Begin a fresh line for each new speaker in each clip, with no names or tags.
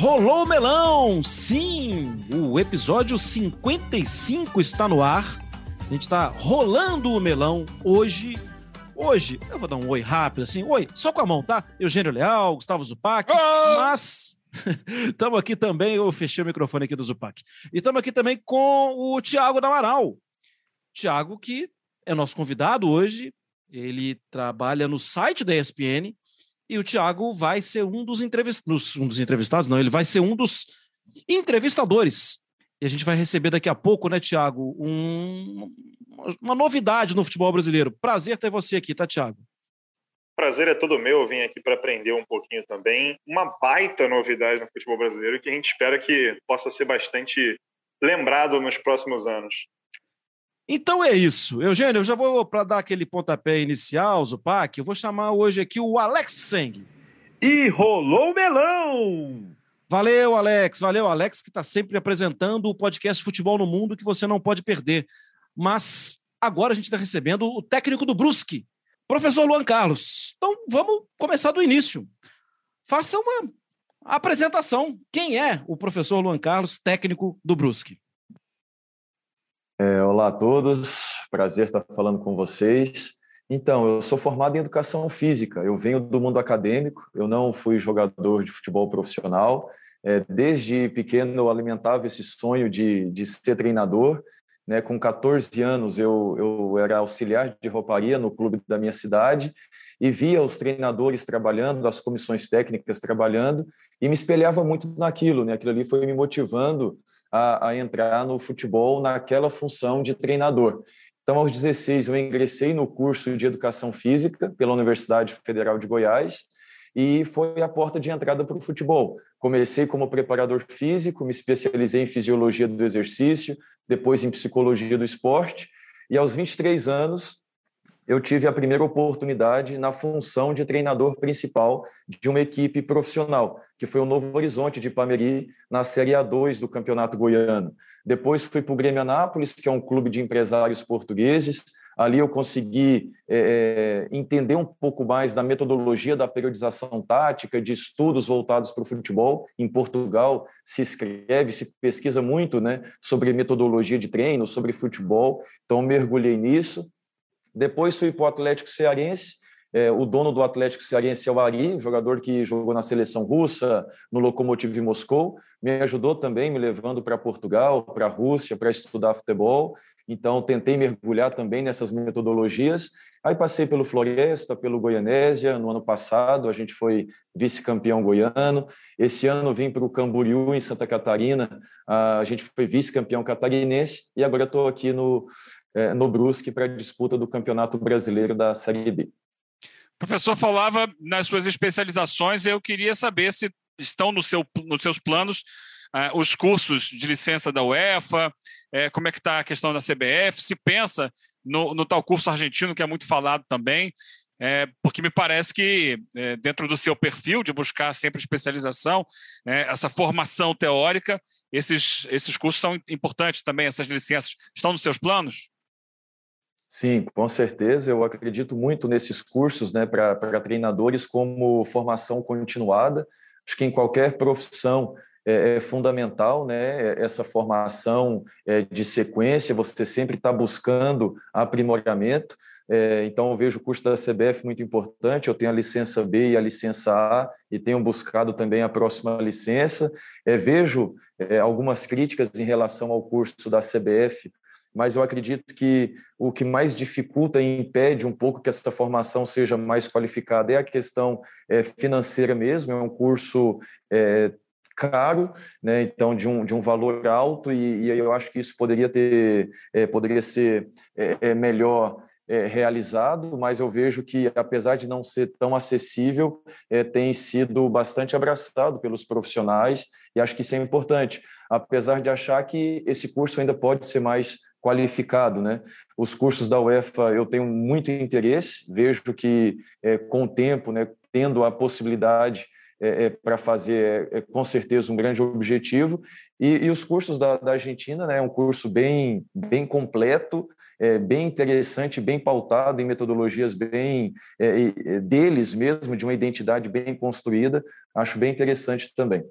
Rolou melão! Sim! O episódio 55 está no ar. A gente está rolando o melão hoje. Hoje, eu vou dar um oi rápido assim. Oi, só com a mão, tá? Eugênio Leal, Gustavo Zupac, oh! mas estamos aqui também. Eu fechei o microfone aqui do Zupac. E estamos aqui também com o Tiago Amaral. Tiago, que é nosso convidado hoje. Ele trabalha no site da ESPN e o Thiago vai ser um dos, entrevistados, um dos entrevistados, não, ele vai ser um dos entrevistadores. E a gente vai receber daqui a pouco, né, Thiago, um, uma novidade no futebol brasileiro. Prazer ter você aqui, tá, Thiago?
Prazer é todo meu, eu vim aqui para aprender um pouquinho também. Uma baita novidade no futebol brasileiro que a gente espera que possa ser bastante lembrado nos próximos anos.
Então é isso. Eugênio, eu já vou para dar aquele pontapé inicial, Zupac, eu vou chamar hoje aqui o Alex Seng.
E rolou o melão!
Valeu, Alex. Valeu, Alex, que está sempre apresentando o podcast Futebol no Mundo que você não pode perder. Mas agora a gente está recebendo o técnico do Brusque, professor Luan Carlos. Então vamos começar do início. Faça uma apresentação. Quem é o professor Luan Carlos, técnico do Brusque?
É, olá a todos, prazer estar falando com vocês. Então, eu sou formado em educação física, eu venho do mundo acadêmico, eu não fui jogador de futebol profissional. É, desde pequeno eu alimentava esse sonho de, de ser treinador. Né? Com 14 anos eu, eu era auxiliar de rouparia no clube da minha cidade e via os treinadores trabalhando, as comissões técnicas trabalhando e me espelhava muito naquilo. Né? Aquilo ali foi me motivando a, a entrar no futebol naquela função de treinador. Então, aos 16, eu ingressei no curso de Educação Física pela Universidade Federal de Goiás e foi a porta de entrada para o futebol. Comecei como preparador físico, me especializei em fisiologia do exercício, depois em psicologia do esporte, e aos 23 anos eu tive a primeira oportunidade na função de treinador principal de uma equipe profissional, que foi o Novo Horizonte de Pameri, na Série A2 do Campeonato Goiano. Depois fui para o Grêmio Anápolis, que é um clube de empresários portugueses. Ali eu consegui é, é entender um pouco mais da metodologia da periodização tática, de estudos voltados para o futebol. Em Portugal se escreve, se pesquisa muito né, sobre metodologia de treino, sobre futebol. Então mergulhei nisso. Depois fui para o Atlético Cearense. É, o dono do Atlético Cearense é o Ari, jogador que jogou na seleção russa, no Lokomotiv Moscou. Me ajudou também, me levando para Portugal, para a Rússia, para estudar futebol. Então, tentei mergulhar também nessas metodologias. Aí passei pelo Floresta, pelo Goianésia. No ano passado, a gente foi vice-campeão goiano. Esse ano vim para o Camboriú, em Santa Catarina. A gente foi vice-campeão catarinense. E agora estou aqui no, é, no Brusque para a disputa do Campeonato Brasileiro da Série B.
Professor falava nas suas especializações, eu queria saber se estão no seu, nos seus planos uh, os cursos de licença da UEFA, uh, como é que está a questão da CBF, se pensa no, no, tal curso argentino que é muito falado também, é, porque me parece que é, dentro do seu perfil de buscar sempre especialização, essa formação teórica, esses, esses cursos são importantes também, essas licenças estão nos seus planos?
Sim, com certeza. Eu acredito muito nesses cursos né, para treinadores como formação continuada. Acho que em qualquer profissão é, é fundamental né, essa formação é, de sequência, você sempre está buscando aprimoramento. É, então, eu vejo o curso da CBF muito importante. Eu tenho a licença B e a licença A e tenho buscado também a próxima licença. É, vejo é, algumas críticas em relação ao curso da CBF mas eu acredito que o que mais dificulta e impede um pouco que essa formação seja mais qualificada é a questão é, financeira mesmo, é um curso é, caro, né? então de um, de um valor alto e, e eu acho que isso poderia ter é, poderia ser é, é, melhor é, realizado, mas eu vejo que apesar de não ser tão acessível, tem sido bastante abraçado pelos profissionais e acho que isso é importante, apesar de achar que esse curso ainda pode ser mais qualificado, né? Os cursos da UEFA eu tenho muito interesse, vejo que é, com o tempo, né, tendo a possibilidade é, é, para fazer é, com certeza um grande objetivo e, e os cursos da, da, Argentina, né, é um curso bem bem completo, é, bem interessante, bem pautado em metodologias bem deles mesmo, de uma identidade bem construída, acho bem interessante também.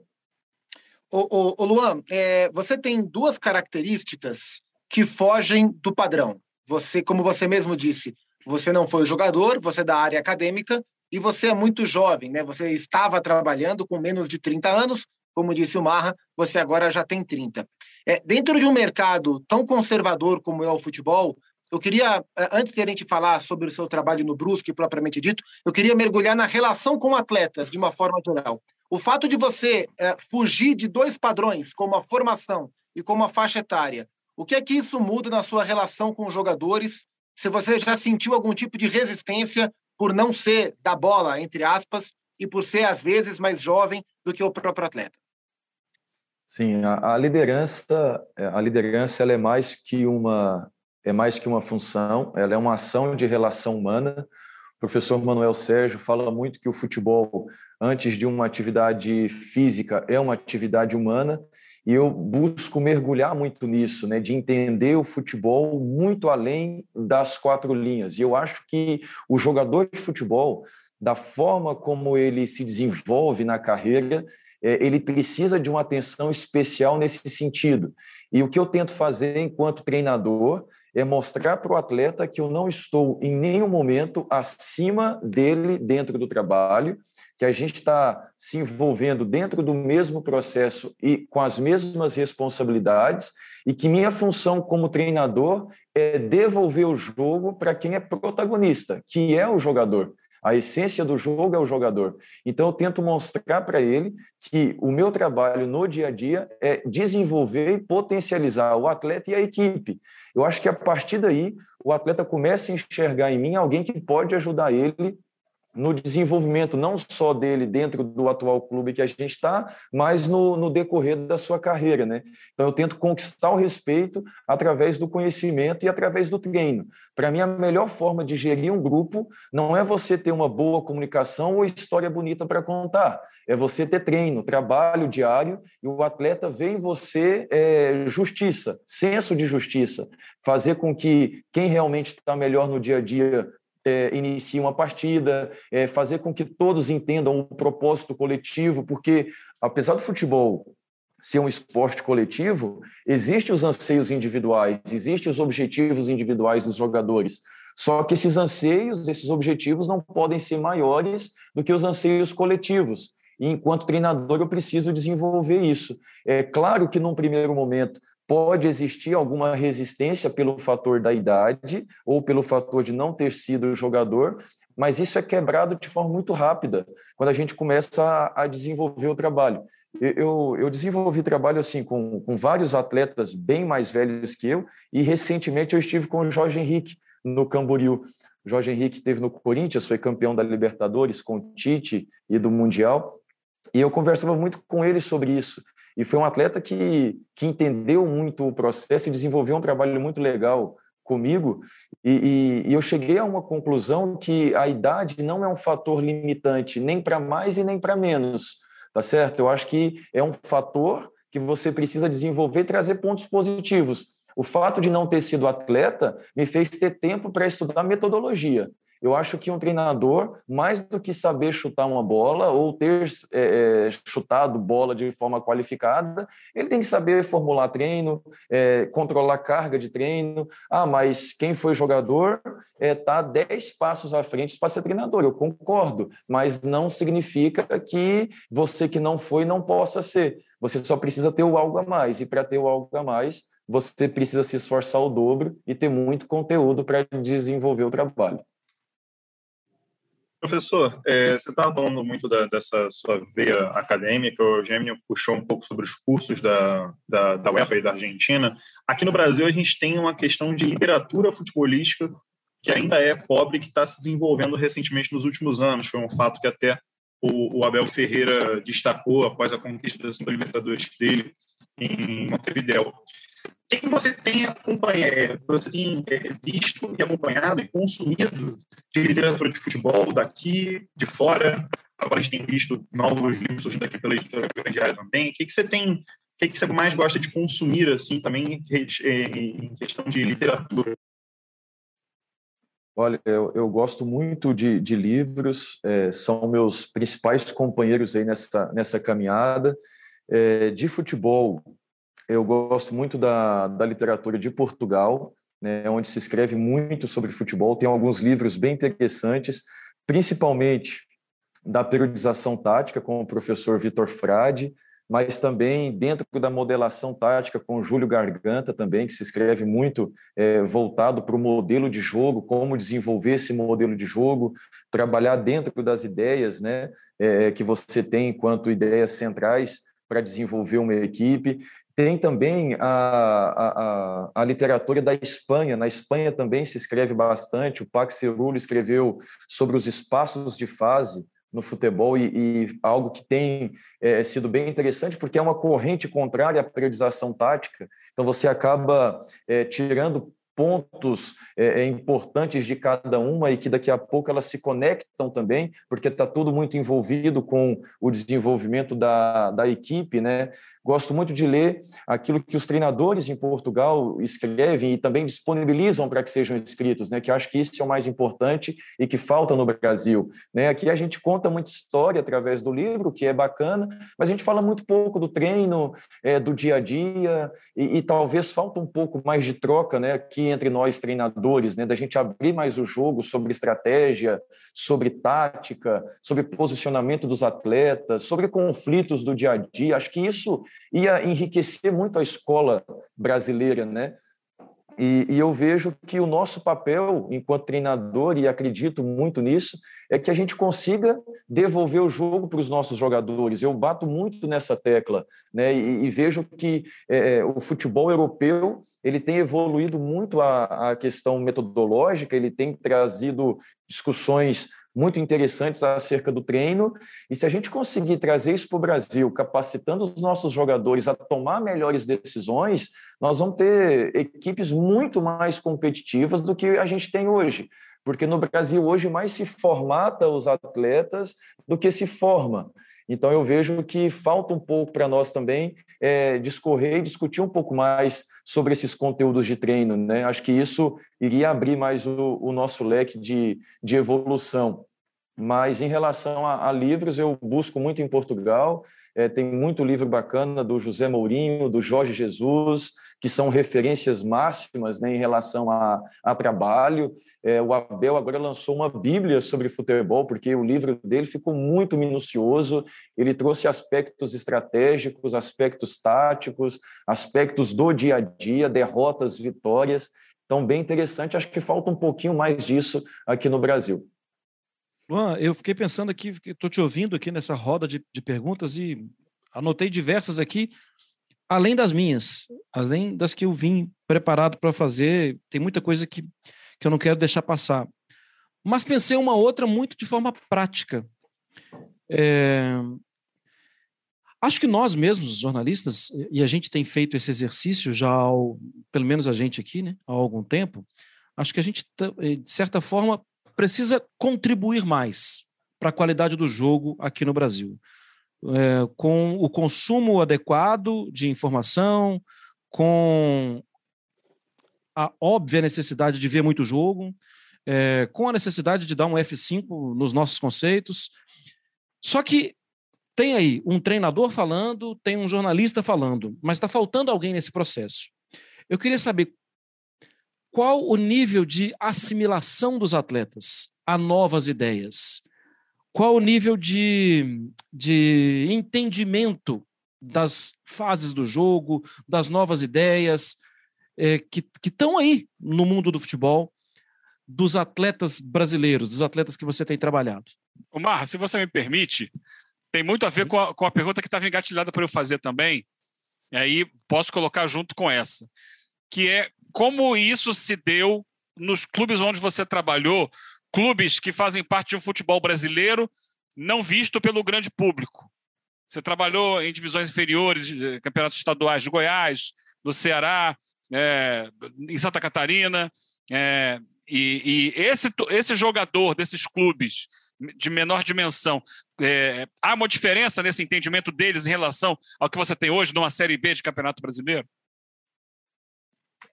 Ô Luan, é, você tem duas características que fogem do padrão. Você, como você mesmo disse, você não foi jogador, você é da área acadêmica e você é muito jovem, né? Você estava trabalhando com menos de 30 anos, como disse o Marra, você agora já tem 30. É, dentro de um mercado tão conservador como é o futebol, eu queria, é, antes de a gente falar sobre o seu trabalho no Brusque, propriamente dito, eu queria mergulhar na relação com atletas, de uma forma geral. O fato de você é, fugir de dois padrões, como a formação e como a faixa etária, o que é que isso muda na sua relação com os jogadores? Se você já sentiu algum tipo de resistência por não ser da bola, entre aspas, e por ser, às vezes, mais jovem do que o próprio atleta?
Sim, a, a liderança, é, a liderança ela é mais que uma é mais que uma função, ela é uma ação de relação humana. O professor Manuel Sérgio fala muito que o futebol, antes de uma atividade física, é uma atividade humana e eu busco mergulhar muito nisso, né, de entender o futebol muito além das quatro linhas. E eu acho que o jogador de futebol, da forma como ele se desenvolve na carreira, é, ele precisa de uma atenção especial nesse sentido. E o que eu tento fazer enquanto treinador é mostrar para o atleta que eu não estou em nenhum momento acima dele dentro do trabalho, que a gente está se envolvendo dentro do mesmo processo e com as mesmas responsabilidades, e que minha função como treinador é devolver o jogo para quem é protagonista, que é o jogador. A essência do jogo é o jogador. Então, eu tento mostrar para ele que o meu trabalho no dia a dia é desenvolver e potencializar o atleta e a equipe. Eu acho que a partir daí, o atleta começa a enxergar em mim alguém que pode ajudar ele no desenvolvimento não só dele dentro do atual clube que a gente está, mas no, no, decorrer da sua carreira, né? Então eu tento conquistar o respeito através do conhecimento e através do treino. Para mim a melhor forma de gerir um grupo não é você ter uma boa comunicação ou história bonita para contar, é você ter treino, trabalho diário e o atleta vê em você é, justiça, senso de justiça, fazer com que quem realmente está melhor no dia a dia é, inicie uma partida, é, fazer com que todos entendam o propósito coletivo, porque apesar do futebol ser um esporte coletivo, existem os anseios individuais, existem os objetivos individuais dos jogadores. Só que esses anseios, esses objetivos não podem ser maiores do que os anseios coletivos. E enquanto treinador, eu preciso desenvolver isso. É claro que num primeiro momento pode existir alguma resistência pelo fator da idade ou pelo fator de não ter sido jogador, mas isso é quebrado de forma muito rápida quando a gente começa a, a desenvolver o trabalho. Eu, eu, desenvolvi trabalho assim com, com vários atletas bem mais velhos que eu e recentemente eu estive com o Jorge Henrique no Camboriú. O Jorge Henrique esteve no Corinthians, foi campeão da Libertadores com o Tite e do Mundial. E eu conversava muito com ele sobre isso. E foi um atleta que, que entendeu muito o processo e desenvolveu um trabalho muito legal comigo. E, e, e eu cheguei a uma conclusão que a idade não é um fator limitante, nem para mais e nem para menos, tá certo? Eu acho que é um fator que você precisa desenvolver e trazer pontos positivos. O fato de não ter sido atleta me fez ter tempo para estudar metodologia. Eu acho que um treinador, mais do que saber chutar uma bola ou ter é, é, chutado bola de forma qualificada, ele tem que saber formular treino, é, controlar carga de treino. Ah, mas quem foi jogador está é, 10 passos à frente para ser treinador. Eu concordo, mas não significa que você que não foi não possa ser. Você só precisa ter o algo a mais. E para ter o algo a mais, você precisa se esforçar o dobro e ter muito conteúdo para desenvolver o trabalho.
Professor, é, você estava falando muito da, dessa sua veia acadêmica, o Eugênio puxou um pouco sobre os cursos da, da, da UEFA e da Argentina. Aqui no Brasil, a gente tem uma questão de literatura futebolística que ainda é pobre, que está se desenvolvendo recentemente nos últimos anos. Foi um fato que até o, o Abel Ferreira destacou após a conquista da Libertadores dele em Montevideo que, que você tem acompanhado, é, você tem é, visto e acompanhado e consumido de literatura de futebol daqui, de fora? Agora a gente tem visto novos livros surgindo aqui pela editora Grandiária também. O que, que você tem, o que, que você mais gosta de consumir, assim, também em questão de literatura?
Olha, eu, eu gosto muito de, de livros, é, são meus principais companheiros aí nessa, nessa caminhada. É, de futebol, eu gosto muito da, da literatura de Portugal, né, onde se escreve muito sobre futebol. Tem alguns livros bem interessantes, principalmente da periodização tática, com o professor Vitor Frade, mas também dentro da modelação tática com Júlio Garganta também, que se escreve muito é, voltado para o modelo de jogo, como desenvolver esse modelo de jogo, trabalhar dentro das ideias né, é, que você tem enquanto ideias centrais para desenvolver uma equipe. Tem também a, a, a, literatura da Espanha. Na Espanha também se escreve bastante. O Pax Cerulo escreveu sobre os espaços de fase no futebol e, e algo que tem é, sido bem interessante porque é uma corrente contrária à periodização tática. Então você acaba é, tirando pontos é, é, importantes de cada uma e que daqui a pouco elas se conectam também, porque está tudo muito envolvido com o desenvolvimento da, da equipe, né? Gosto muito de ler aquilo que os treinadores em Portugal escrevem e também disponibilizam para que sejam escritos, né? Que acho que isso é o mais importante e que falta no Brasil, né? Aqui a gente conta muita história através do livro, que é bacana, mas a gente fala muito pouco do treino, é, do dia a dia e, e talvez falta um pouco mais de troca, né? Aqui entre nós treinadores, né, da gente abrir mais o jogo sobre estratégia, sobre tática, sobre posicionamento dos atletas, sobre conflitos do dia a dia. Acho que isso ia enriquecer muito a escola brasileira, né? E, e, eu vejo que o nosso papel enquanto treinador, e acredito muito nisso, é que a gente consiga devolver o jogo para os nossos jogadores. Eu bato muito nessa tecla, né? E, e vejo que é, é, o futebol europeu ele tem evoluído muito a, a questão metodológica, ele tem trazido discussões muito interessantes acerca do treino. E se a gente conseguir trazer isso para o Brasil, capacitando os nossos jogadores a tomar melhores decisões, nós vamos ter equipes muito mais competitivas do que a gente tem hoje. Porque no Brasil hoje mais se formata os atletas do que se forma. Então eu vejo que falta um pouco para nós também é, discorrer e discutir um pouco mais sobre esses conteúdos de treino. Né? Acho que isso iria abrir mais o, o nosso leque de, de evolução. Mas em relação a, a livros, eu busco muito em Portugal. É, tem muito livro bacana do José Mourinho, do Jorge Jesus, que são referências máximas né, em relação a, a trabalho. É, o Abel agora lançou uma Bíblia sobre futebol, porque o livro dele ficou muito minucioso. Ele trouxe aspectos estratégicos, aspectos táticos, aspectos do dia a dia, derrotas, vitórias. Então, bem interessante. Acho que falta um pouquinho mais disso aqui no Brasil.
Luan, eu fiquei pensando aqui, estou te ouvindo aqui nessa roda de, de perguntas e anotei diversas aqui além das minhas, além das que eu vim preparado para fazer, tem muita coisa que, que eu não quero deixar passar. Mas pensei uma outra muito de forma prática. É... Acho que nós mesmos, jornalistas, e a gente tem feito esse exercício já, ao, pelo menos a gente aqui, né, há algum tempo, acho que a gente, eh, de certa forma, precisa contribuir mais para a qualidade do jogo aqui no Brasil é, com o consumo adequado de informação, com a óbvia necessidade de ver muito jogo, é, com a necessidade de dar um F5 nos nossos conceitos. Só que tem aí um treinador falando, tem um jornalista falando, mas está faltando alguém nesse processo. Eu queria saber qual o nível de assimilação dos atletas a novas ideias, qual o nível de, de entendimento das fases do jogo, das novas ideias é, que estão aí no mundo do futebol, dos atletas brasileiros, dos atletas que você tem trabalhado?
Omar, se você me permite, tem muito a ver com a, com a pergunta que estava engatilhada para eu fazer também, e aí posso colocar junto com essa, que é como isso se deu nos clubes onde você trabalhou, clubes que fazem parte de um futebol brasileiro não visto pelo grande público. Você trabalhou em divisões inferiores, campeonatos estaduais de Goiás, do Ceará, é, em Santa Catarina, é, e, e, esse, esse jogador desses clubes de menor dimensão, é, há uma diferença nesse entendimento deles em relação ao que você tem hoje numa Série B de Campeonato Brasileiro?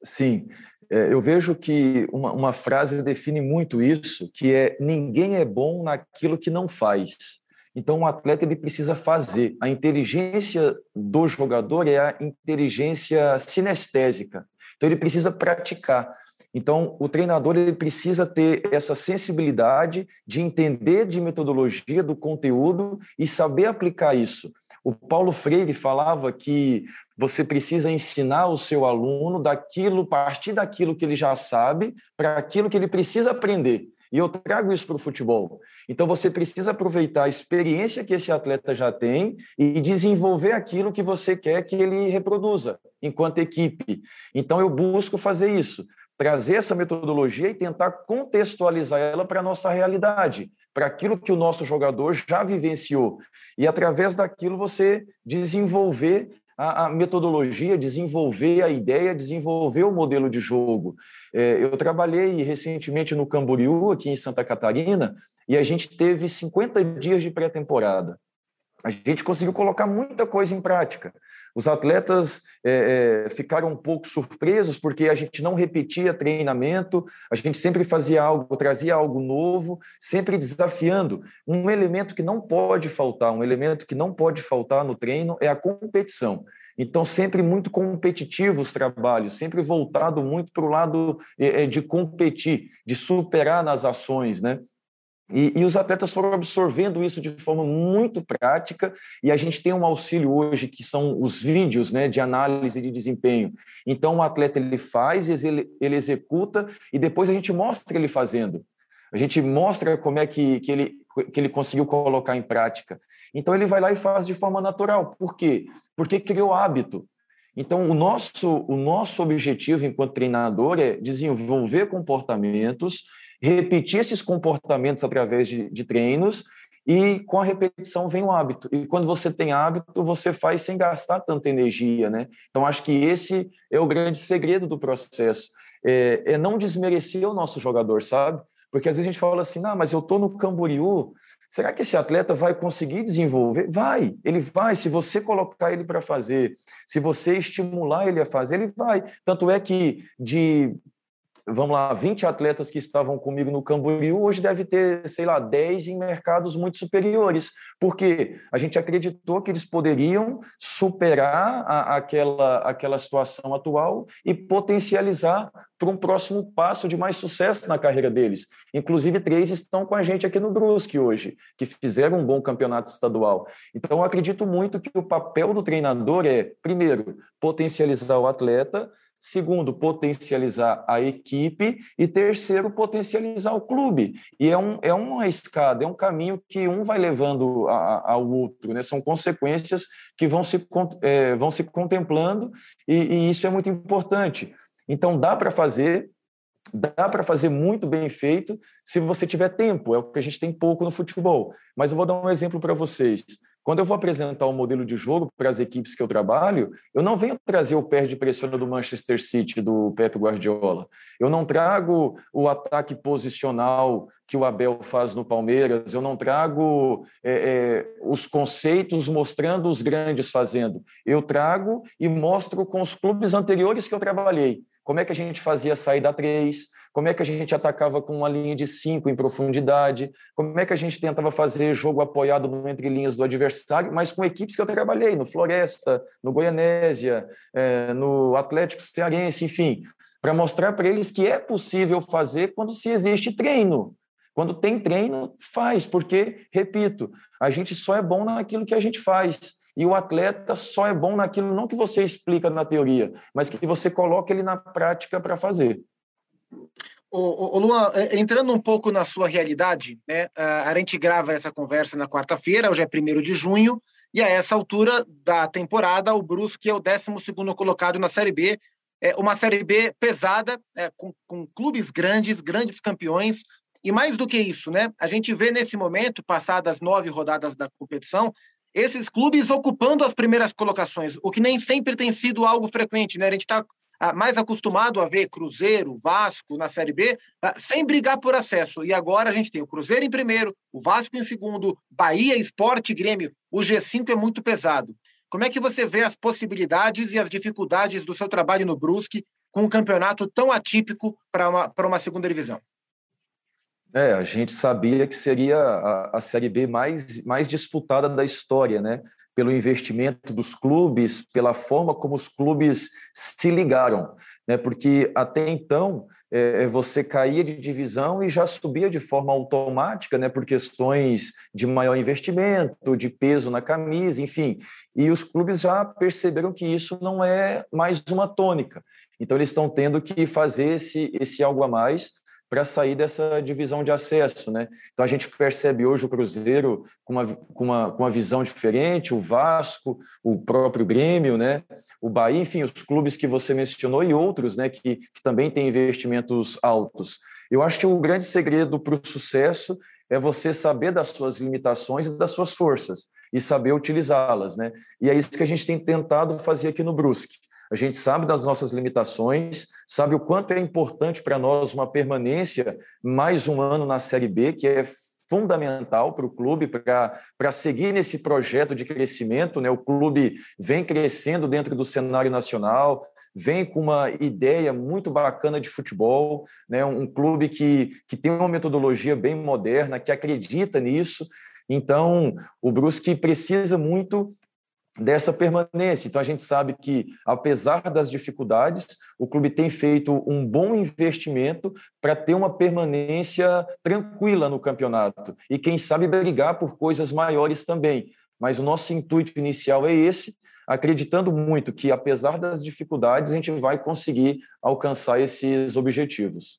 Sim, é, eu vejo que uma, uma, frase define muito isso, que é ninguém é bom naquilo que não faz. Então, o atleta ele precisa fazer. A inteligência do jogador é a inteligência sinestésica. Então, ele precisa praticar. Então, o treinador ele precisa ter essa sensibilidade de entender de metodologia, do conteúdo e saber aplicar isso. O Paulo Freire falava que você precisa ensinar o seu aluno daquilo, partir daquilo que ele já sabe, para aquilo que ele precisa aprender. E eu trago isso para o futebol. Então, você precisa aproveitar a experiência que esse atleta já tem e desenvolver aquilo que você quer que ele reproduza enquanto equipe. Então, eu busco fazer isso trazer essa metodologia e tentar contextualizar ela para a nossa realidade, para aquilo que o nosso jogador já vivenciou. E através daquilo você desenvolver a, a metodologia, desenvolver a ideia, desenvolver o modelo de jogo. É, eu trabalhei recentemente no Camboriú, aqui em Santa Catarina, e a gente teve 50 dias de pré-temporada. A gente conseguiu colocar muita coisa em prática. Os atletas é, é, ficaram um pouco surpresos porque a gente não repetia treinamento, a gente sempre fazia algo, trazia algo novo, sempre desafiando. Um elemento que não pode faltar, um elemento que não pode faltar no treino é a competição. Então, sempre muito competitivos os trabalhos, sempre voltado muito para o lado é, é, de competir, de superar nas ações, né? E, e, os atletas foram absorvendo isso de forma muito prática, e a gente tem um auxílio hoje que são os vídeos né, de análise de desempenho. Então, o atleta ele faz, ele, ele executa, e depois a gente mostra ele fazendo. A gente mostra como é que, que, ele, que ele conseguiu colocar em prática. Então, ele vai lá e faz de forma natural. Por quê? Porque criou hábito. Então, o nosso, o nosso objetivo enquanto treinador é desenvolver comportamentos repetir esses comportamentos através de, de treinos e com a repetição vem o hábito. E quando você tem hábito, você faz sem gastar tanta energia, né? Então, acho que esse é o grande segredo do processo. É, é não desmerecer o nosso jogador, sabe? Porque às vezes a gente fala assim, ah, mas eu estou no Camboriú, será que esse atleta vai conseguir desenvolver? Vai, ele vai. Se você colocar ele para fazer, se você estimular ele a fazer, ele vai. Tanto é que de vamos lá, 20 atletas que estavam comigo no Camboriú, hoje deve ter, sei lá, 10 em mercados muito superiores, porque a gente acreditou que eles poderiam superar a, aquela, aquela situação atual e potencializar para um próximo passo de mais sucesso na carreira deles. Inclusive, três estão com a gente aqui no Brusque hoje, que fizeram um bom campeonato estadual. Então, eu acredito muito que o papel do treinador é, primeiro, potencializar o atleta, Segundo, potencializar a equipe. E terceiro, potencializar o clube. E é, um, é uma escada, é um caminho que um vai levando a, ao outro. Né? São consequências que vão se, é, vão se contemplando, e, e isso é muito importante. Então, dá para fazer, dá para fazer muito bem feito se você tiver tempo, é o que a gente tem pouco no futebol. Mas eu vou dar um exemplo para vocês. Quando eu vou apresentar o um modelo de jogo para as equipes que eu trabalho, eu não venho trazer o pé de pressiona do Manchester City, do Pep Guardiola. Eu não trago o ataque posicional que o Abel faz no Palmeiras. Eu não trago é, é, os conceitos mostrando os grandes fazendo. Eu trago e mostro com os clubes anteriores que eu trabalhei. Como é que a gente fazia a saída a três, como é que a gente atacava com uma linha de cinco em profundidade, como é que a gente tentava fazer jogo apoiado no entre linhas do adversário, mas com equipes que eu trabalhei, no Floresta, no Goianésia, é, no Atlético Cearense, enfim, para mostrar para eles que é possível fazer quando se existe treino. Quando tem treino, faz, porque, repito, a gente só é bom naquilo que a gente faz. E o atleta só é bom naquilo não que você explica na teoria, mas que você coloca ele na prática para fazer.
O, o, Luan, é, entrando um pouco na sua realidade, né, a gente grava essa conversa na quarta-feira, hoje é 1 de junho, e a essa altura da temporada, o Brusque é o 12 colocado na Série B, é uma Série B pesada, é, com, com clubes grandes, grandes campeões, e mais do que isso, né, a gente vê nesse momento, passadas nove rodadas da competição, esses clubes ocupando as primeiras colocações, o que nem sempre tem sido algo frequente, né? A gente está mais acostumado a ver Cruzeiro, Vasco na Série B, ah, sem brigar por acesso. E agora a gente tem o Cruzeiro em primeiro, o Vasco em segundo, Bahia, Esporte, Grêmio. O G5 é muito pesado. Como é que você vê as possibilidades e as dificuldades do seu trabalho no Brusque com um campeonato tão atípico para uma, uma segunda divisão?
É, a gente sabia que seria a, a Série B mais, mais disputada da história, né? Pelo investimento dos clubes, pela forma como os clubes se ligaram, né? Porque até então é, é, você caía de divisão e já subia de forma automática, né, por questões de maior investimento, de peso na camisa, enfim. E os clubes já perceberam que isso não é mais uma tônica. Então, eles estão tendo que fazer esse, esse algo a mais para sair dessa divisão de acesso, né? Então a gente percebe hoje o Cruzeiro com uma, com uma, com uma visão diferente, o Vasco, o próprio Grêmio, né? O Bahia, enfim, os clubes que você mencionou e outros, né? Que, que também têm investimentos altos. Eu acho que o grande segredo para o sucesso é você saber das suas limitações e das suas forças e saber utilizá-las, né? E é isso que a gente tem tentado fazer aqui no Brusque a gente sabe das nossas limitações, sabe o quanto é importante para nós uma permanência mais um ano na Série B, que é fundamental para o clube para seguir nesse projeto de crescimento. Né? O clube vem crescendo dentro do cenário nacional, vem com uma ideia muito bacana de futebol, né? um clube que, que tem uma metodologia bem moderna, que acredita nisso. Então, o Brusque precisa muito dessa permanência. Então a gente sabe que, apesar das dificuldades, o clube tem feito um bom investimento para ter uma permanência tranquila no campeonato e quem sabe brigar por coisas maiores também. Mas o nosso intuito inicial é esse, acreditando muito que, apesar das dificuldades, a gente vai conseguir alcançar esses objetivos.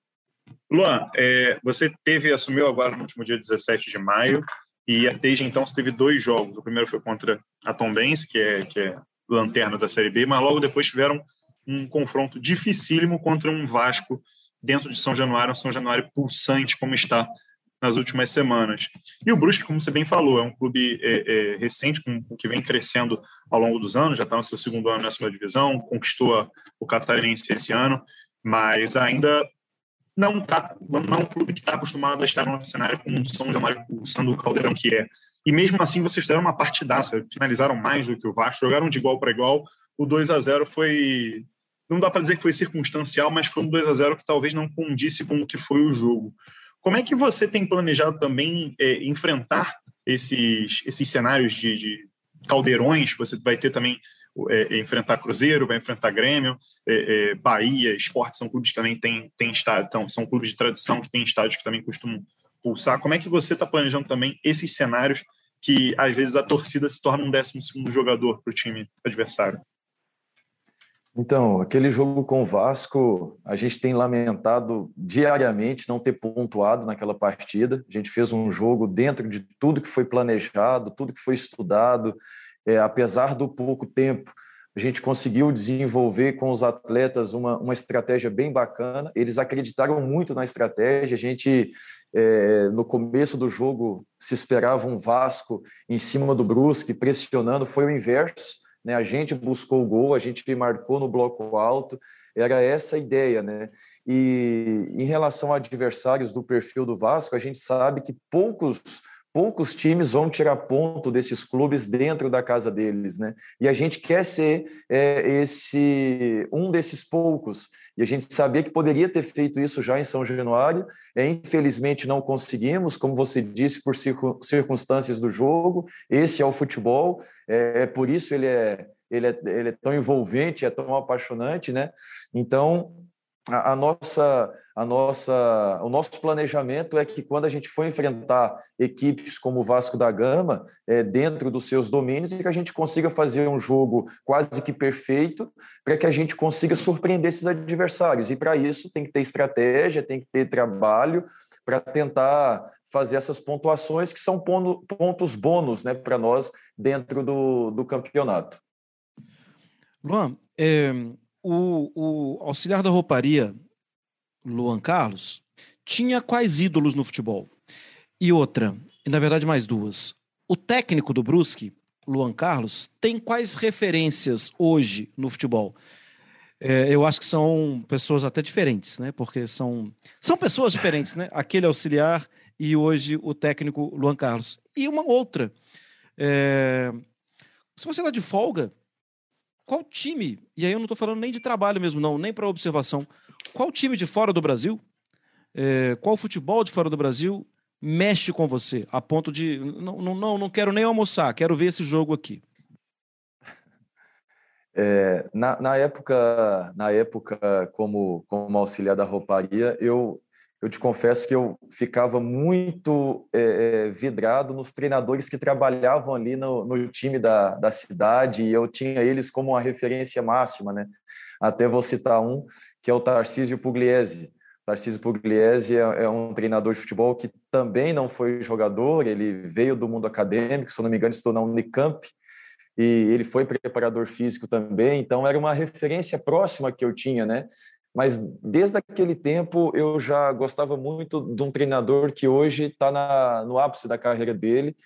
Luan, é, você teve assumiu agora no último dia 17 de maio e desde então você teve dois jogos. O primeiro foi contra a Tombense, que é, que é lanterna da Série B, mas logo depois tiveram um confronto dificílimo contra um Vasco dentro de São Januário, um São Januário pulsante como está nas últimas semanas. E o Brusque, como você bem falou, é um clube é, é, recente, com, que vem crescendo ao longo dos anos, já está no seu segundo ano na segunda divisão, conquistou o Catarinense esse ano, mas ainda não tá, não é um clube que está acostumado a estar no cenário com um São Januário pulsando o caldeirão que é. E mesmo assim vocês fizeram uma partidaça, finalizaram mais do que o Vasco, jogaram de igual para igual. O 2 a 0 foi não dá para dizer que foi circunstancial, mas foi um 2 a 0 que talvez não condisse com o que foi o jogo. Como é que você tem planejado também é, enfrentar esses, esses cenários de, de caldeirões? Você vai ter também é, é, enfrentar Cruzeiro, vai enfrentar Grêmio, é, é, Bahia, Esporte são clubes que também têm, têm estádio, então, são clubes de tradição que têm estádios que também costumam pulsar. Como é que você está planejando também esses cenários que às vezes a torcida se torna um décimo segundo jogador para o time adversário?
Então, aquele jogo com o Vasco, a gente tem lamentado diariamente não ter pontuado naquela partida. A gente fez um jogo dentro de tudo que foi planejado, tudo que foi estudado, é, apesar do pouco tempo, a gente conseguiu desenvolver com os atletas uma, uma estratégia bem bacana. Eles acreditaram muito na estratégia. A gente, é, no começo do jogo, se esperava um Vasco em cima do Brusque, pressionando. Foi o inverso. Né? A gente buscou o gol, a gente marcou no bloco alto. Era essa a ideia, né? E em relação a adversários do perfil do Vasco, a gente sabe que poucos poucos times vão tirar ponto desses clubes dentro da casa deles, né? E a gente quer ser é, esse um desses poucos. E a gente sabia que poderia ter feito isso já em São Januário. É, infelizmente não conseguimos, como você disse, por circunstâncias do jogo. Esse é o futebol. É, é por isso ele é ele é, ele é tão envolvente, é tão apaixonante, né? Então a, a nossa a nossa, o nosso planejamento é que quando a gente for enfrentar equipes como o Vasco da Gama, é, dentro dos seus domínios, e que a gente consiga fazer um jogo quase que perfeito, para que a gente consiga surpreender esses adversários. E para isso tem que ter estratégia, tem que ter trabalho para tentar fazer essas pontuações que são pontos bônus né, para nós dentro do, do campeonato.
Luan, é, o, o auxiliar da rouparia Luan Carlos, tinha quais ídolos no futebol? E outra, e na verdade mais duas. O técnico do Brusque, Luan Carlos, tem quais referências hoje no futebol? É, eu acho que são pessoas até diferentes, né? Porque são, são pessoas diferentes, né? Aquele auxiliar e hoje o técnico Luan Carlos. E uma outra. É, se você está de folga, qual time? E aí eu não estou falando nem de trabalho mesmo, não, nem para observação. Qual time de fora do Brasil É, qual futebol de fora do Brasil mexe com você a ponto de não, não, não quero nem almoçar, quero ver esse jogo aqui?
É, na, na, época, na época como, como auxiliar da rouparia, eu, eu te confesso que eu ficava muito é, vidrado nos treinadores que trabalhavam ali no, no time da, da cidade e eu tinha eles como uma referência máxima, né? Até vou citar um, que é o Tarcísio Pugliese. Tarcísio Pugliese é, é um treinador de futebol que também não foi jogador, ele veio do mundo acadêmico, se não me engano, estou na Unicamp, e ele foi preparador físico também, então era uma referência próxima que eu tinha, né? Mas desde aquele tempo eu já gostava muito de um treinador que hoje está no ápice da carreira dele,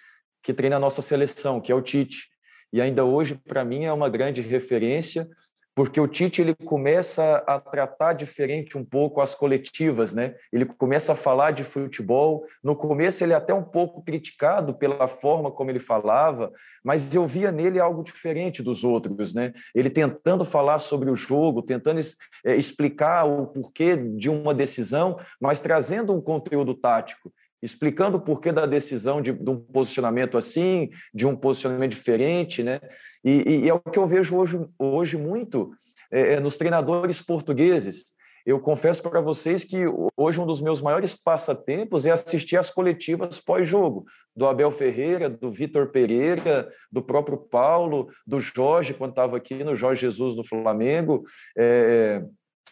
que treina a nossa seleção, que é o Tite. E ainda hoje, para mim, é uma grande referência, porque o Tite ele começa a tratar diferente um pouco as coletivas, né? Ele começa a falar de futebol. No começo ele é até um pouco criticado pela forma como ele falava, mas eu via nele algo diferente dos outros, né? Ele tentando falar sobre o jogo, tentando é, explicar o porquê de uma decisão, mas trazendo um conteúdo tático explicando o porquê da decisão de, de, um posicionamento assim, de um posicionamento diferente, né? E, e é o que eu vejo hoje, hoje muito é, é nos treinadores portugueses. Eu confesso para vocês que hoje um dos meus maiores passatempos é assistir às coletivas pós-jogo, do Abel Ferreira, do Vitor Pereira, do próprio Paulo, do Jorge, quando estava aqui no Jorge Jesus no Flamengo. É,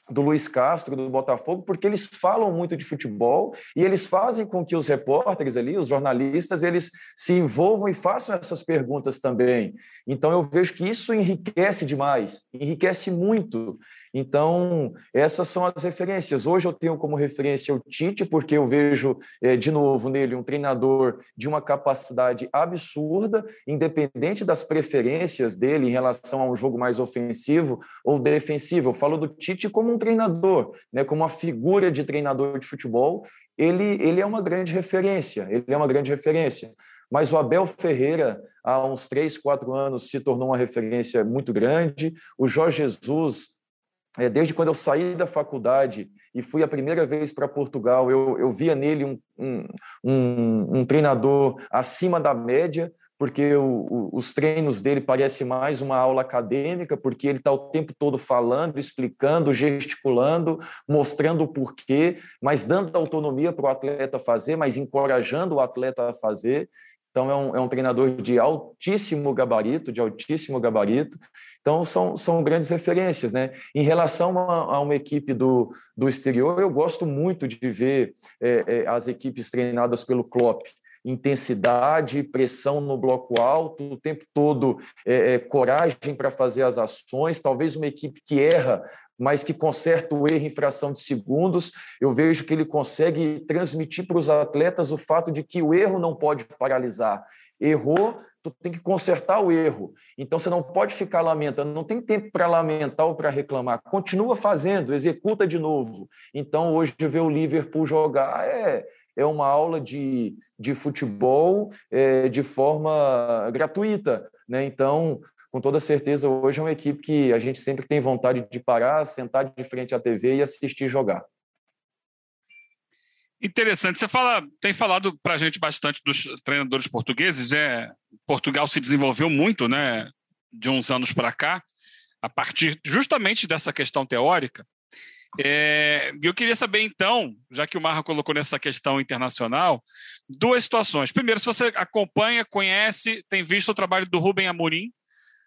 do Luiz Castro, do Botafogo, porque eles falam muito de futebol e eles fazem com que os repórteres ali, os jornalistas, eles se envolvam e façam essas perguntas também. Então, eu vejo que isso enriquece demais, enriquece muito. Então, essas são as referências. Hoje eu tenho como referência o Tite, porque eu vejo, é, de novo, nele um treinador de uma capacidade absurda, independente das preferências dele em relação a um jogo mais ofensivo ou defensivo. Eu falo do Tite como um treinador, né, como uma figura de treinador de futebol. Ele, ele é uma grande referência, ele é uma grande referência. Mas o Abel Ferreira, há uns três, quatro anos, se tornou uma referência muito grande. O Jorge Jesus, desde quando eu saí da faculdade e fui a primeira vez para Portugal, eu, eu via nele um, um, um, um treinador acima da média, porque o, o, os treinos dele parecem mais uma aula acadêmica, porque ele está o tempo todo falando, explicando, gesticulando, mostrando o porquê, mas dando autonomia para o atleta fazer, mas encorajando o atleta a fazer. Então, é um, é um treinador de altíssimo gabarito, de altíssimo gabarito. Então, são, são grandes referências. Né? Em relação a, a uma equipe do, do exterior, eu gosto muito de ver é, é, as equipes treinadas pelo Klopp intensidade, pressão no bloco alto, o tempo todo é, é, coragem para fazer as ações, talvez uma equipe que erra, mas que conserta o erro em fração de segundos. Eu vejo que ele consegue transmitir para os atletas o fato de que o erro não pode paralisar. Errou, tu tem que consertar o erro. Então você não pode ficar lamentando, não tem tempo para lamentar ou para reclamar. Continua fazendo, executa de novo. Então hoje ver o Liverpool jogar é é uma aula de, de futebol é, de forma gratuita. Né? Então, com toda certeza, hoje é uma equipe que a gente sempre tem vontade de parar, sentar de frente à TV e assistir jogar.
Interessante. Você fala, tem falado para a gente bastante dos treinadores portugueses. É, Portugal se desenvolveu muito, né, de uns anos para cá, a partir justamente dessa questão teórica. É, eu queria saber, então, já que o Marra colocou nessa questão internacional, duas situações. Primeiro, se você acompanha, conhece, tem visto o trabalho do Rubem Amorim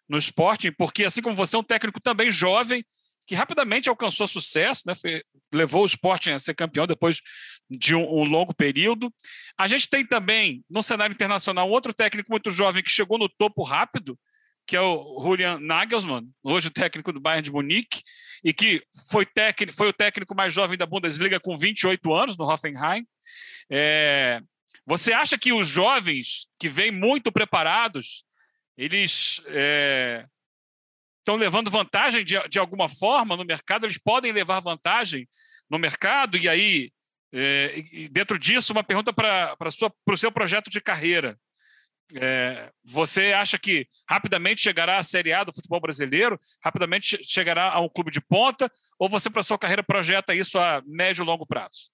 no Sporting, porque, assim como você, é um técnico também jovem, que rapidamente alcançou sucesso, né? Foi, levou o Sporting a ser campeão depois de um, um, longo período. A gente tem também, no cenário internacional, outro técnico muito jovem que chegou no topo rápido, que é o Julian Nagelsmann, hoje técnico do Bayern de Munique, e que foi, técnico, foi o técnico mais jovem da Bundesliga com 28 anos no Hoffenheim. É, você acha que os jovens que vêm muito preparados, eles é, estão levando vantagem de, de alguma forma no mercado? Eles podem levar vantagem no mercado? E aí, é, dentro disso, uma pergunta para o seu projeto de carreira. É, você acha que rapidamente chegará à Série A do futebol brasileiro? Rapidamente chegará a um clube de ponta? Ou você, para sua carreira, projeta isso a médio e longo prazo?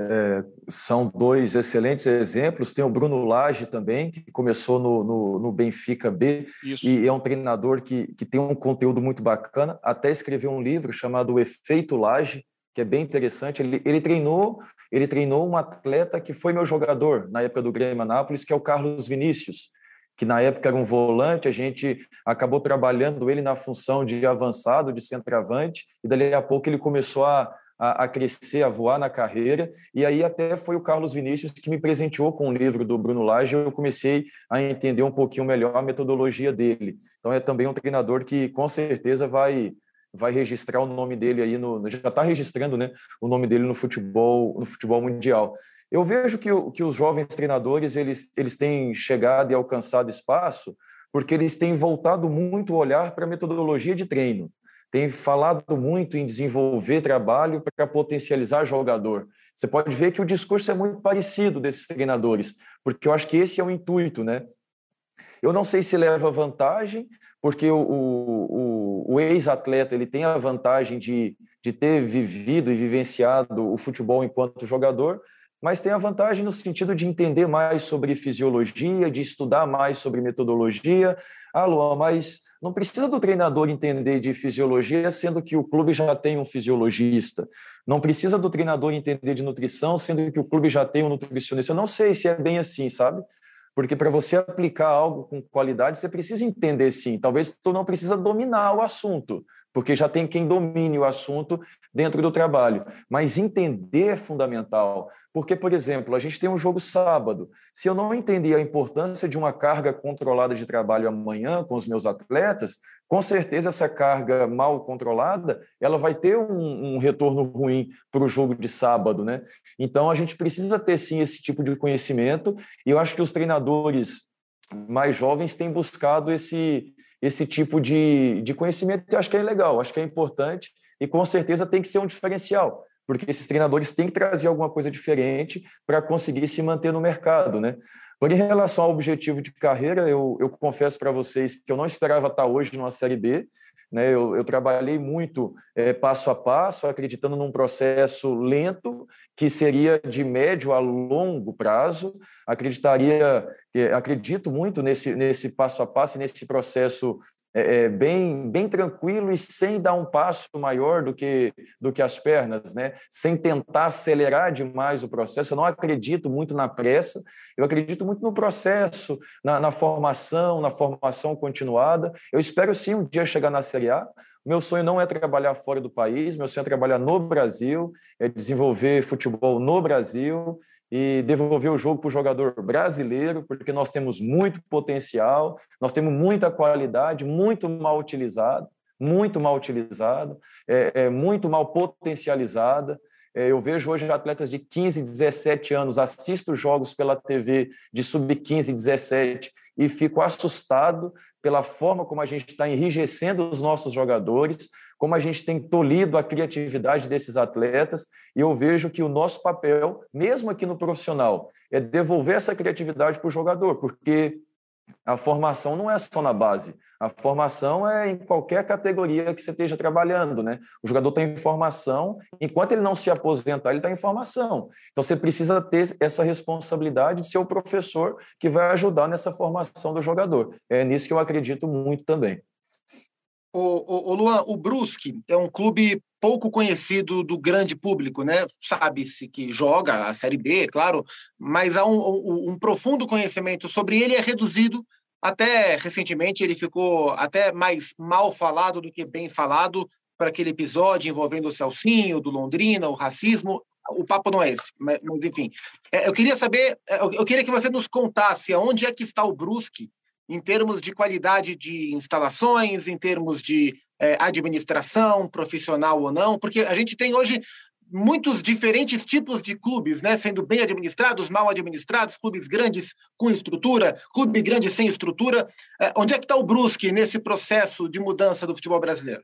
É, são dois excelentes exemplos. Tem o Bruno Lage também, que começou no, no, no Benfica B Isso. e é um treinador que, que tem um conteúdo muito bacana. Até escreveu um livro chamado O Efeito Lage, que é bem interessante. Ele, ele treinou ele treinou um atleta que foi meu jogador na época do Grêmio Anápolis, que é o Carlos Vinícius, que na época era um volante, a gente acabou trabalhando ele na função de avançado, de centroavante, e dali a pouco ele começou a, a, a, crescer, a voar na carreira, e aí até foi o Carlos Vinícius que me presenteou com o livro do Bruno Lage, eu comecei a entender um pouquinho melhor a metodologia dele. Então é também um treinador que com certeza vai vai registrar o nome dele aí no já está registrando né o nome dele no futebol no futebol mundial. Eu vejo que, que os jovens treinadores eles eles têm chegado e alcançado espaço porque eles têm voltado muito o olhar para a metodologia de treino têm falado muito em desenvolver trabalho para potencializar jogador você pode ver que o discurso é muito parecido desses treinadores porque eu acho que esse é o intuito né eu não sei se leva vantagem porque o, o, o ex-atleta ele tem a vantagem de, de ter vivido e vivenciado o futebol enquanto jogador, mas tem a vantagem no sentido de entender mais sobre fisiologia, de estudar mais sobre metodologia. Ah, Luan, mas não precisa do treinador entender de fisiologia, sendo que o clube já tem um fisiologista. Não precisa do treinador entender de nutrição, sendo que o clube já tem um nutricionista. Eu não sei se é bem assim, sabe? Porque para você aplicar algo com qualidade, você precisa entender sim. Talvez tu não precisa dominar o assunto, porque já tem quem domine o assunto dentro do trabalho. Mas entender é fundamental. Porque, por exemplo, a gente tem um jogo sábado. Se eu não entender a importância de uma carga controlada de trabalho amanhã com os meus atletas, com certeza essa carga mal controlada ela vai ter um, um retorno ruim para o jogo de sábado, né? Então a gente precisa ter sim esse tipo de conhecimento e eu acho que os treinadores mais jovens têm buscado esse esse tipo de, de conhecimento. Eu acho que é legal, acho que é importante e com certeza tem que ser um diferencial, porque esses treinadores têm que trazer alguma coisa diferente para conseguir se manter no mercado, né? Agora, em relação ao objetivo de carreira, eu, eu confesso para vocês que eu não esperava estar hoje numa Série B. Né? Eu, eu trabalhei muito é, passo a passo, acreditando num processo lento, que seria de médio a longo prazo. Acreditaria, acredito muito nesse, nesse passo a passo, nesse processo é, é, bem, bem tranquilo e sem dar um passo maior do que, do que as pernas, né? sem tentar acelerar demais o processo. Eu não acredito muito na pressa, eu acredito muito no processo, na, na formação, na formação continuada. Eu espero sim um dia chegar na Série A. Meu sonho não é trabalhar fora do país, meu sonho é trabalhar no Brasil, é desenvolver futebol no Brasil e devolver o jogo para o jogador brasileiro, porque nós temos muito potencial, nós temos muita qualidade, muito mal utilizado, muito mal utilizado, é, é muito mal potencializada. É, eu vejo hoje atletas de 15, 17 anos, assisto jogos pela TV de sub-15, 17 e fico assustado pela forma como a gente está enrijecendo os nossos jogadores, como a gente tem tolhido a criatividade desses atletas, e eu vejo que o nosso papel, mesmo aqui no profissional, é devolver essa criatividade para o jogador, porque a formação não é só na base, a formação é em qualquer categoria que você esteja trabalhando, né? O jogador está em formação, enquanto ele não se aposentar, ele está em formação. Então você precisa ter essa responsabilidade de ser o professor que vai ajudar nessa formação do jogador. É nisso que eu acredito muito também.
O, o, o Luan, o Brusque é um clube pouco conhecido do grande público, né? Sabe-se que joga a Série B, claro, mas há um, um, profundo conhecimento sobre ele é reduzido. Até recentemente ele ficou até mais mal falado do que bem falado para aquele episódio envolvendo o Celcinho, do Londrina, o racismo. O papo não é esse, mas, enfim. É, eu queria saber, é, eu queria que você nos contasse aonde é que está o Brusque em termos de qualidade de instalações, em termos de é, administração, profissional ou não, porque a gente tem hoje muitos diferentes tipos de clubes, né, sendo bem administrados, mal administrados, clubes grandes com estrutura, clube grande sem estrutura. É, onde é que está o Brusque nesse processo de mudança do futebol brasileiro?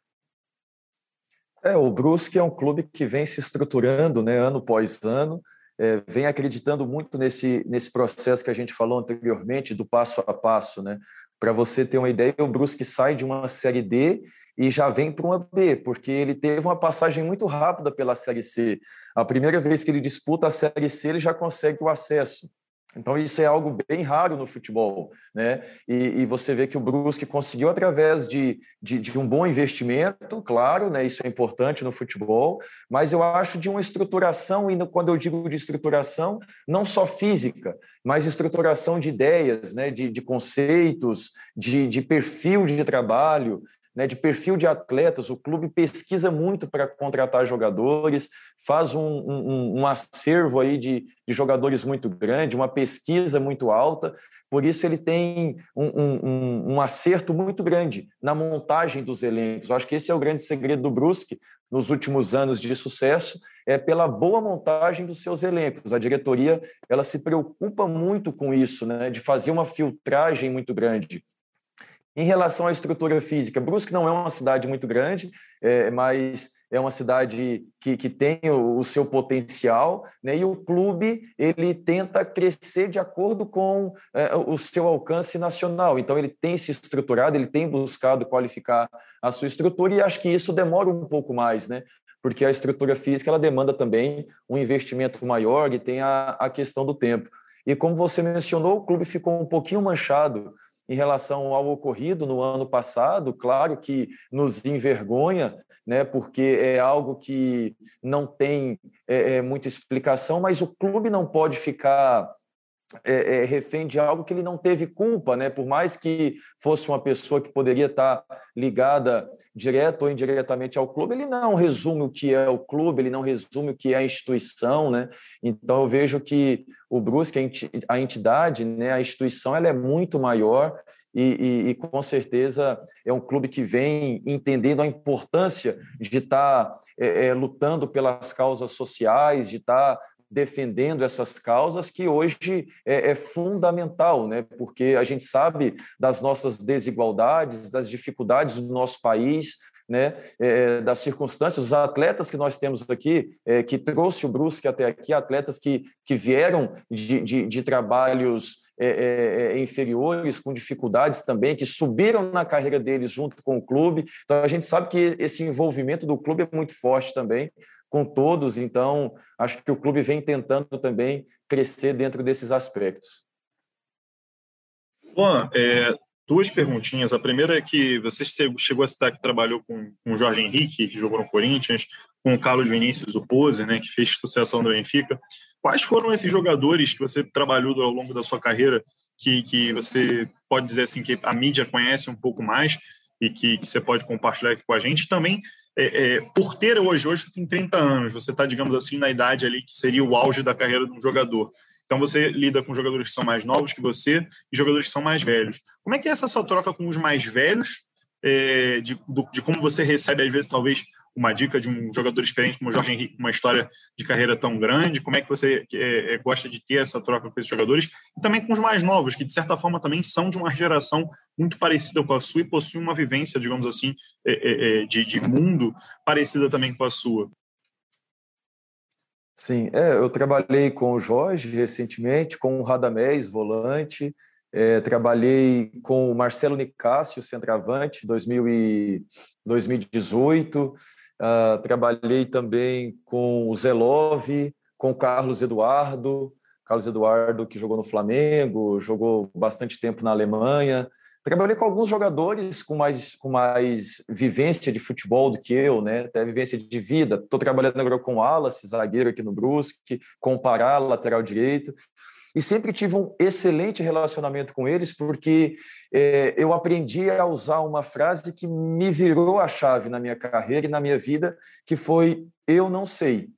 É, o Brusque é um clube que vem se estruturando, né, ano após ano é, vem acreditando muito nesse, nesse processo que a gente falou anteriormente, do passo a passo. Né? Para você ter uma ideia, o Brusque sai de uma Série D e já vem para uma B, porque ele teve uma passagem muito rápida pela Série C. A primeira vez que ele disputa a Série C, ele já consegue o acesso. Então, isso é algo bem raro no futebol, né? E, e você vê que o Brusque conseguiu, através de, de, de, um bom investimento, claro, né? Isso é importante no futebol, mas eu acho de uma estruturação, e quando eu digo de estruturação, não só física, mas estruturação de ideias, né? De, de conceitos, de, de perfil de trabalho, né, de perfil de atletas, o clube pesquisa muito para contratar jogadores, faz um, um, um acervo aí de, de, jogadores muito grande, uma pesquisa muito alta, por isso ele tem um, um, acerto muito grande na montagem dos elencos. Acho que esse é o grande segredo do Brusque nos últimos anos de sucesso, é pela boa montagem dos seus elencos. A diretoria ela se preocupa muito com isso, né, de fazer uma filtragem muito grande. Em relação à estrutura física, Brusque não é uma cidade muito grande, é, mas é uma cidade que, que tem o, o, seu potencial, né? e o clube ele tenta crescer de acordo com é, o seu alcance nacional. Então, ele tem se estruturado, ele tem buscado qualificar a sua estrutura, e acho que isso demora um pouco mais, né? porque a estrutura física ela demanda também um investimento maior e tem a, a questão do tempo. E como você mencionou, o clube ficou um pouquinho manchado em relação ao ocorrido no ano passado, claro que nos envergonha, né, porque é algo que não tem é, é, muita explicação, mas o clube não pode ficar é, é, refém de algo que ele não teve culpa, né? Por mais que fosse uma pessoa que poderia estar ligada direto ou indiretamente ao clube, ele não resume o que é o clube, ele não resume o que é a instituição, né? Então eu vejo que o Brusque, a entidade, né, a instituição, ela é muito maior e, e, e, com certeza é um clube que vem entendendo a importância de estar é, é, lutando pelas causas sociais, de estar defendendo essas causas que hoje é, é, fundamental, né? Porque a gente sabe das nossas desigualdades, das dificuldades do nosso país, né? É, das circunstâncias, os atletas que nós temos aqui, é, que trouxe o Brusque até aqui, atletas que, que vieram de, de, de trabalhos é, é, é, inferiores, com dificuldades também, que subiram na carreira deles junto com o clube. Então, a gente sabe que esse envolvimento do clube é muito forte também com todos, então acho que o clube vem tentando também crescer dentro desses aspectos.
Juan, é, duas perguntinhas. A primeira é que você chegou a citar que trabalhou com, com o Jorge Henrique, que jogou no Corinthians, com o Carlos Vinícius, o Pose, né, que fez sucessão do Benfica. Quais foram esses jogadores que você trabalhou ao longo da sua carreira que, que você pode dizer assim que a mídia conhece um pouco mais e que, que você pode compartilhar aqui com a gente? Também é, é, por ter hoje, hoje você tem 30 anos, você está, digamos assim, na idade ali que seria o auge da carreira de um jogador. Então você lida com jogadores que são mais novos que você e jogadores que são mais velhos. Como é que é essa sua troca com os mais velhos? É, de, do, de como você recebe, às vezes, talvez uma dica de um jogador experiente como o Jorge Henrique, uma história de carreira tão grande? Como é que você é, gosta de ter essa troca com esses jogadores? E também com os mais novos, que de certa forma também são de uma geração muito parecida com a sua e possuem uma vivência, digamos assim, é de, de mundo parecida também com a sua.
Sim, é, eu trabalhei com o Jorge recentemente, com o Radamés, volante, é, trabalhei com o Marcelo Nicásio, centroavante, 2000 e 2018, Uh, trabalhei também com o Zelov, com o Carlos Eduardo, Carlos Eduardo que jogou no Flamengo, jogou bastante tempo na Alemanha. Trabalhei com alguns jogadores com mais, com mais vivência de futebol do que eu, né? até vivência de vida. Estou trabalhando agora com o Wallace, zagueiro aqui no Brusque, com o Pará, lateral direito e sempre tive um excelente relacionamento com eles, porque é, eu aprendi a usar uma frase que me virou a chave na minha carreira e na minha vida, que foi: eu não sei.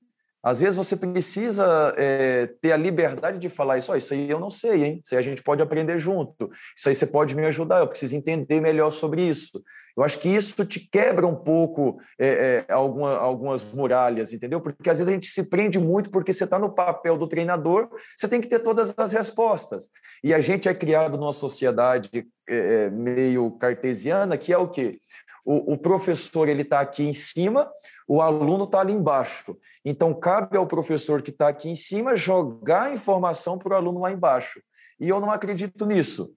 Às vezes você precisa é, ter a liberdade de falar isso, oh, isso aí eu não sei, hein? Isso aí a gente pode aprender junto. Isso aí você pode me ajudar, eu preciso entender melhor sobre isso. Eu acho que isso te quebra um pouco é, é, alguma, algumas muralhas, entendeu? Porque às vezes a gente se prende muito porque você está no papel do treinador, você tem que ter todas as respostas. E a gente é criado numa sociedade meio cartesiana, que é o quê? O, o professor ele está aqui em cima, o aluno está ali embaixo. Então, cabe ao professor que está aqui em cima jogar a informação para o aluno lá embaixo. E eu não acredito nisso.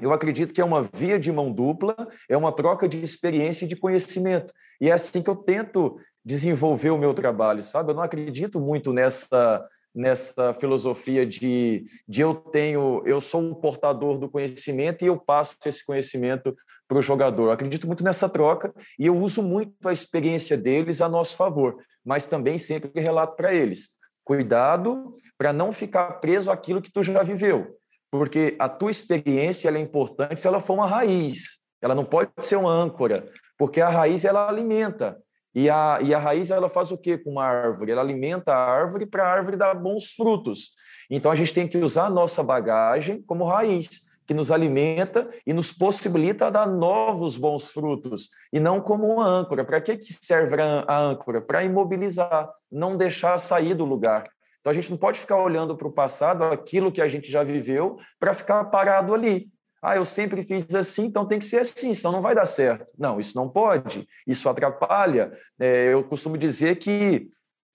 eu acredito que é uma via de mão dupla, é uma troca de experiência e de conhecimento. E é assim que eu tento desenvolver o meu trabalho, sabe? Eu não acredito muito nessa nessa filosofia de, de eu tenho, eu sou um portador do conhecimento e eu passo esse conhecimento para o jogador. Eu acredito muito nessa troca e eu uso muito a experiência deles a nosso favor, mas também sempre relato para eles. Cuidado para não ficar preso àquilo que tu já viveu, porque a tua experiência é importante se ela for uma raiz. Ela não pode ser uma âncora, porque a raiz ela alimenta. E a, e a raiz ela faz o que com uma árvore? Ela alimenta a árvore para a árvore dar bons frutos. Então a gente tem que usar a nossa bagagem como raiz, que nos alimenta e nos possibilita dar novos bons frutos, e não como uma âncora. Para que, que serve a âncora? Para imobilizar, não deixar sair do lugar. Então a gente não pode ficar olhando para o passado, aquilo que a gente já viveu, para ficar parado ali. Ah, eu sempre fiz assim, então tem que ser assim, senão não vai dar certo. Não, isso não pode, isso atrapalha. É, eu costumo dizer que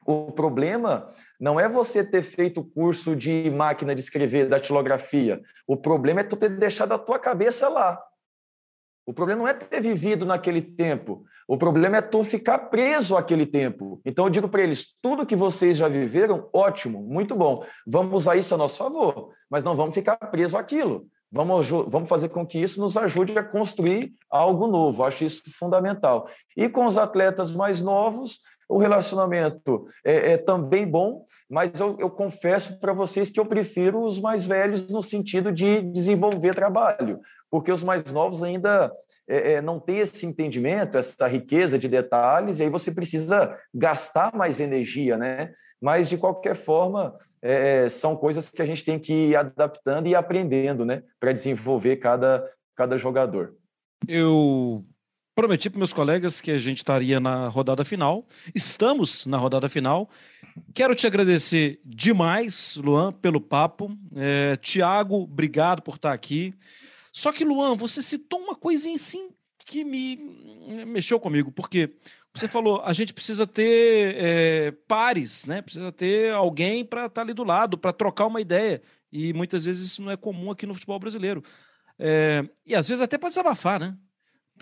o problema não é você ter feito o curso de máquina de escrever, da datilografia. O problema é tu ter deixado a tua cabeça lá. O problema não é ter vivido naquele tempo. O problema é tu ficar preso àquele tempo. Então eu digo para eles: tudo que vocês já viveram, ótimo, muito bom. Vamos usar isso a nosso favor, mas não vamos ficar preso àquilo. Vamos, vamos fazer com que isso nos ajude a construir algo novo. Acho isso fundamental. E com os atletas mais novos, o relacionamento é, é também bom, mas eu, eu confesso para vocês que eu prefiro os mais velhos no sentido de desenvolver trabalho, porque os mais novos ainda é, é, não têm esse entendimento, essa riqueza de detalhes, e aí você precisa gastar mais energia, né? Mas, de qualquer forma, é, são coisas que a gente tem que ir adaptando e aprendendo, né, para desenvolver cada, cada jogador.
Eu prometi para meus colegas que a gente estaria na rodada final. Estamos na rodada final. Quero te agradecer demais, Luan, pelo papo. É, Tiago, obrigado por estar aqui. Só que, Luan, você citou uma coisinha assim que me mexeu comigo, porque você falou, a gente precisa ter é, pares, né? Precisa ter alguém para estar tá ali do lado, para trocar uma ideia. E muitas vezes isso não é comum aqui no futebol brasileiro. É, e às vezes até para desabafar, né?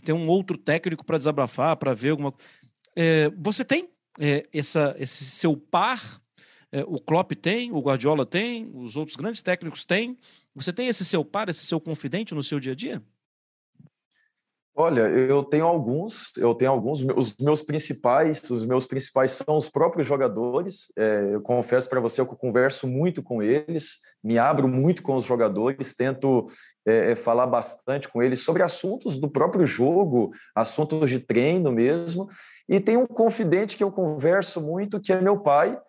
Ter um outro técnico para desabafar, para ver alguma. É, você tem essa, esse seu par? o Klopp tem, o Guardiola tem, os outros grandes técnicos têm. Você tem esse seu par, esse seu confidente no seu dia a dia?
Olha, eu tenho alguns, eu tenho alguns, os meus principais, os meus principais são os próprios jogadores. É, eu confesso para você que eu converso muito com eles, me abro muito com os jogadores, tento é, é, falar bastante com eles sobre assuntos do próprio jogo, assuntos de treino mesmo. E tem um confidente que eu converso muito, que é meu pai.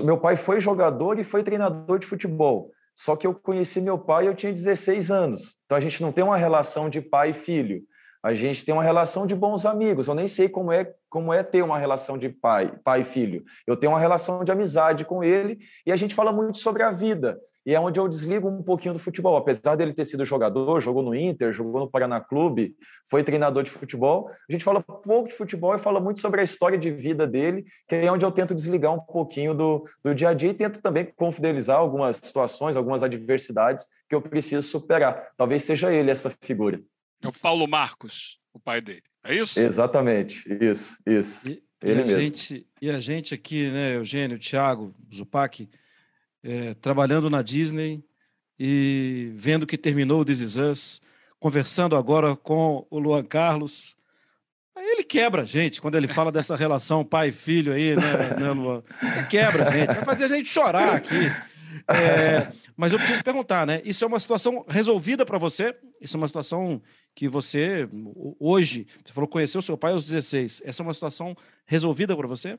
Meu pai foi jogador e foi treinador de futebol. Só que eu conheci meu pai eu tinha 16 anos. Então a gente não tem uma relação de pai e filho a gente tem uma relação de bons amigos. Eu nem sei como é como é ter uma relação de pai, pai e filho. Eu tenho uma relação de amizade com ele e a gente fala muito sobre a vida. E é onde eu desligo um pouquinho do futebol. Apesar dele ter sido jogador, jogou no Inter, jogou no Paraná Clube, foi treinador de futebol, a gente fala pouco de futebol e fala muito sobre a história de vida dele, que é onde eu tento desligar um pouquinho do, do dia a dia e tento também confidelizar algumas situações, algumas adversidades que eu preciso superar. Talvez seja ele essa figura.
É o Paulo Marcos, o pai dele. É isso?
Exatamente, isso, isso.
E, Ele e a mesmo. Gente, e a gente aqui, né, Eugênio, Thiago, Zupac, é, trabalhando na Disney e vendo que terminou o This Is Us, conversando agora com o Luan Carlos. Ele quebra a gente quando ele fala dessa relação pai filho aí, né, né Luan? Você quebra a gente, vai fazer a gente chorar aqui. É, mas eu preciso perguntar, né? Isso é uma situação resolvida para você? Isso é uma situação que você, hoje, você falou conheceu seu pai aos 16. Essa é uma situação resolvida para você?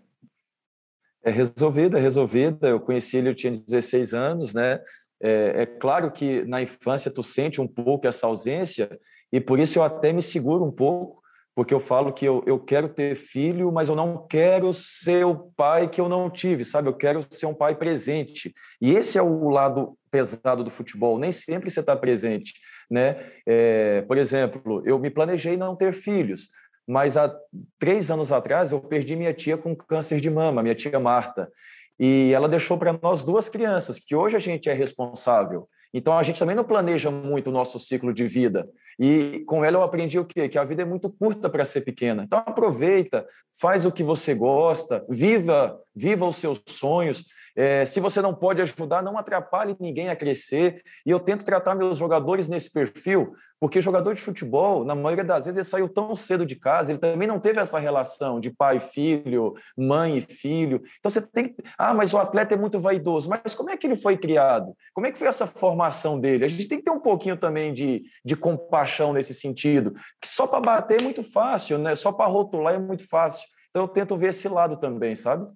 É resolvida, é resolvida. Eu conheci ele, eu tinha 16 anos, né? É, é, claro que na infância tu sente um pouco essa ausência e por isso eu até me seguro um pouco, porque eu falo que eu, eu quero ter filho, mas eu não quero ser o pai que eu não tive, sabe? Eu quero ser um pai presente. E esse é o lado pesado do futebol. Nem sempre você está presente né? É, por exemplo, eu me planejei não ter filhos, mas há três anos atrás eu perdi minha tia com câncer de mama, minha tia Marta, e ela deixou para nós duas crianças, que hoje a gente é responsável. Então a gente também não planeja muito o nosso ciclo de vida. E com ela eu aprendi o quê? Que a vida é muito curta para ser pequena. Então aproveita, faz o que você gosta, viva, viva os seus sonhos. É, se você não pode ajudar, não atrapalhe ninguém a crescer. E eu tento tratar meus jogadores nesse perfil, porque jogador de futebol, na maioria das vezes, ele saiu tão cedo de casa, ele também não teve essa relação de pai e filho, mãe e filho. Então você tem que. Ah, mas o atleta é muito vaidoso. Mas como é que ele foi criado? Como é que foi essa formação dele? A gente tem que ter um pouquinho também de, de compaixão nesse sentido. Que só para bater é muito fácil, né? Só para rotular é muito fácil. Então eu tento ver esse lado também, sabe?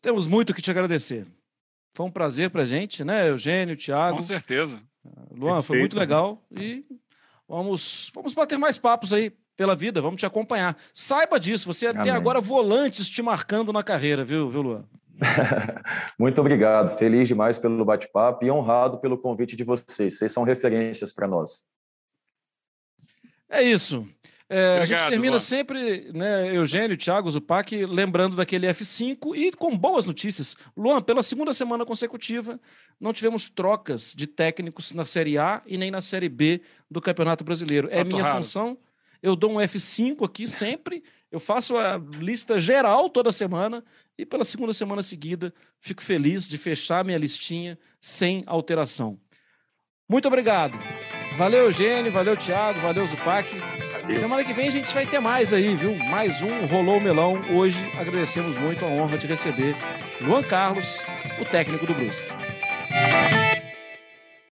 Temos muito que te agradecer. Foi um prazer para a gente, né, Eugênio, Thiago.
Com certeza.
Luan, Perfeito. foi muito legal e vamos, vamos bater mais papos aí pela vida, vamos te acompanhar. Saiba disso, você Amém. tem agora volantes te marcando na carreira, viu, viu Luan?
muito obrigado, feliz demais pelo bate-papo e honrado pelo convite de vocês. Vocês são referências para nós.
É isso. É, Obrigado, a gente termina Luan. sempre, né, Eugênio, Thiago, Zupac, lembrando daquele F5 e com boas notícias. Luan, pela segunda semana consecutiva, não tivemos trocas de técnicos na Série A e nem na Série B do Campeonato Brasileiro. É minha raro. função. Eu dou um F5 aqui sempre, eu faço a lista geral toda semana e pela segunda semana seguida fico feliz de fechar minha listinha sem alteração. Muito obrigado. Valeu, Eugênio, valeu, Thiago, valeu, Zupac. Semana que vem a gente vai ter mais aí, viu? Mais um Rolou Melão. Hoje agradecemos muito a honra de receber Luan Carlos, o técnico do Brusque.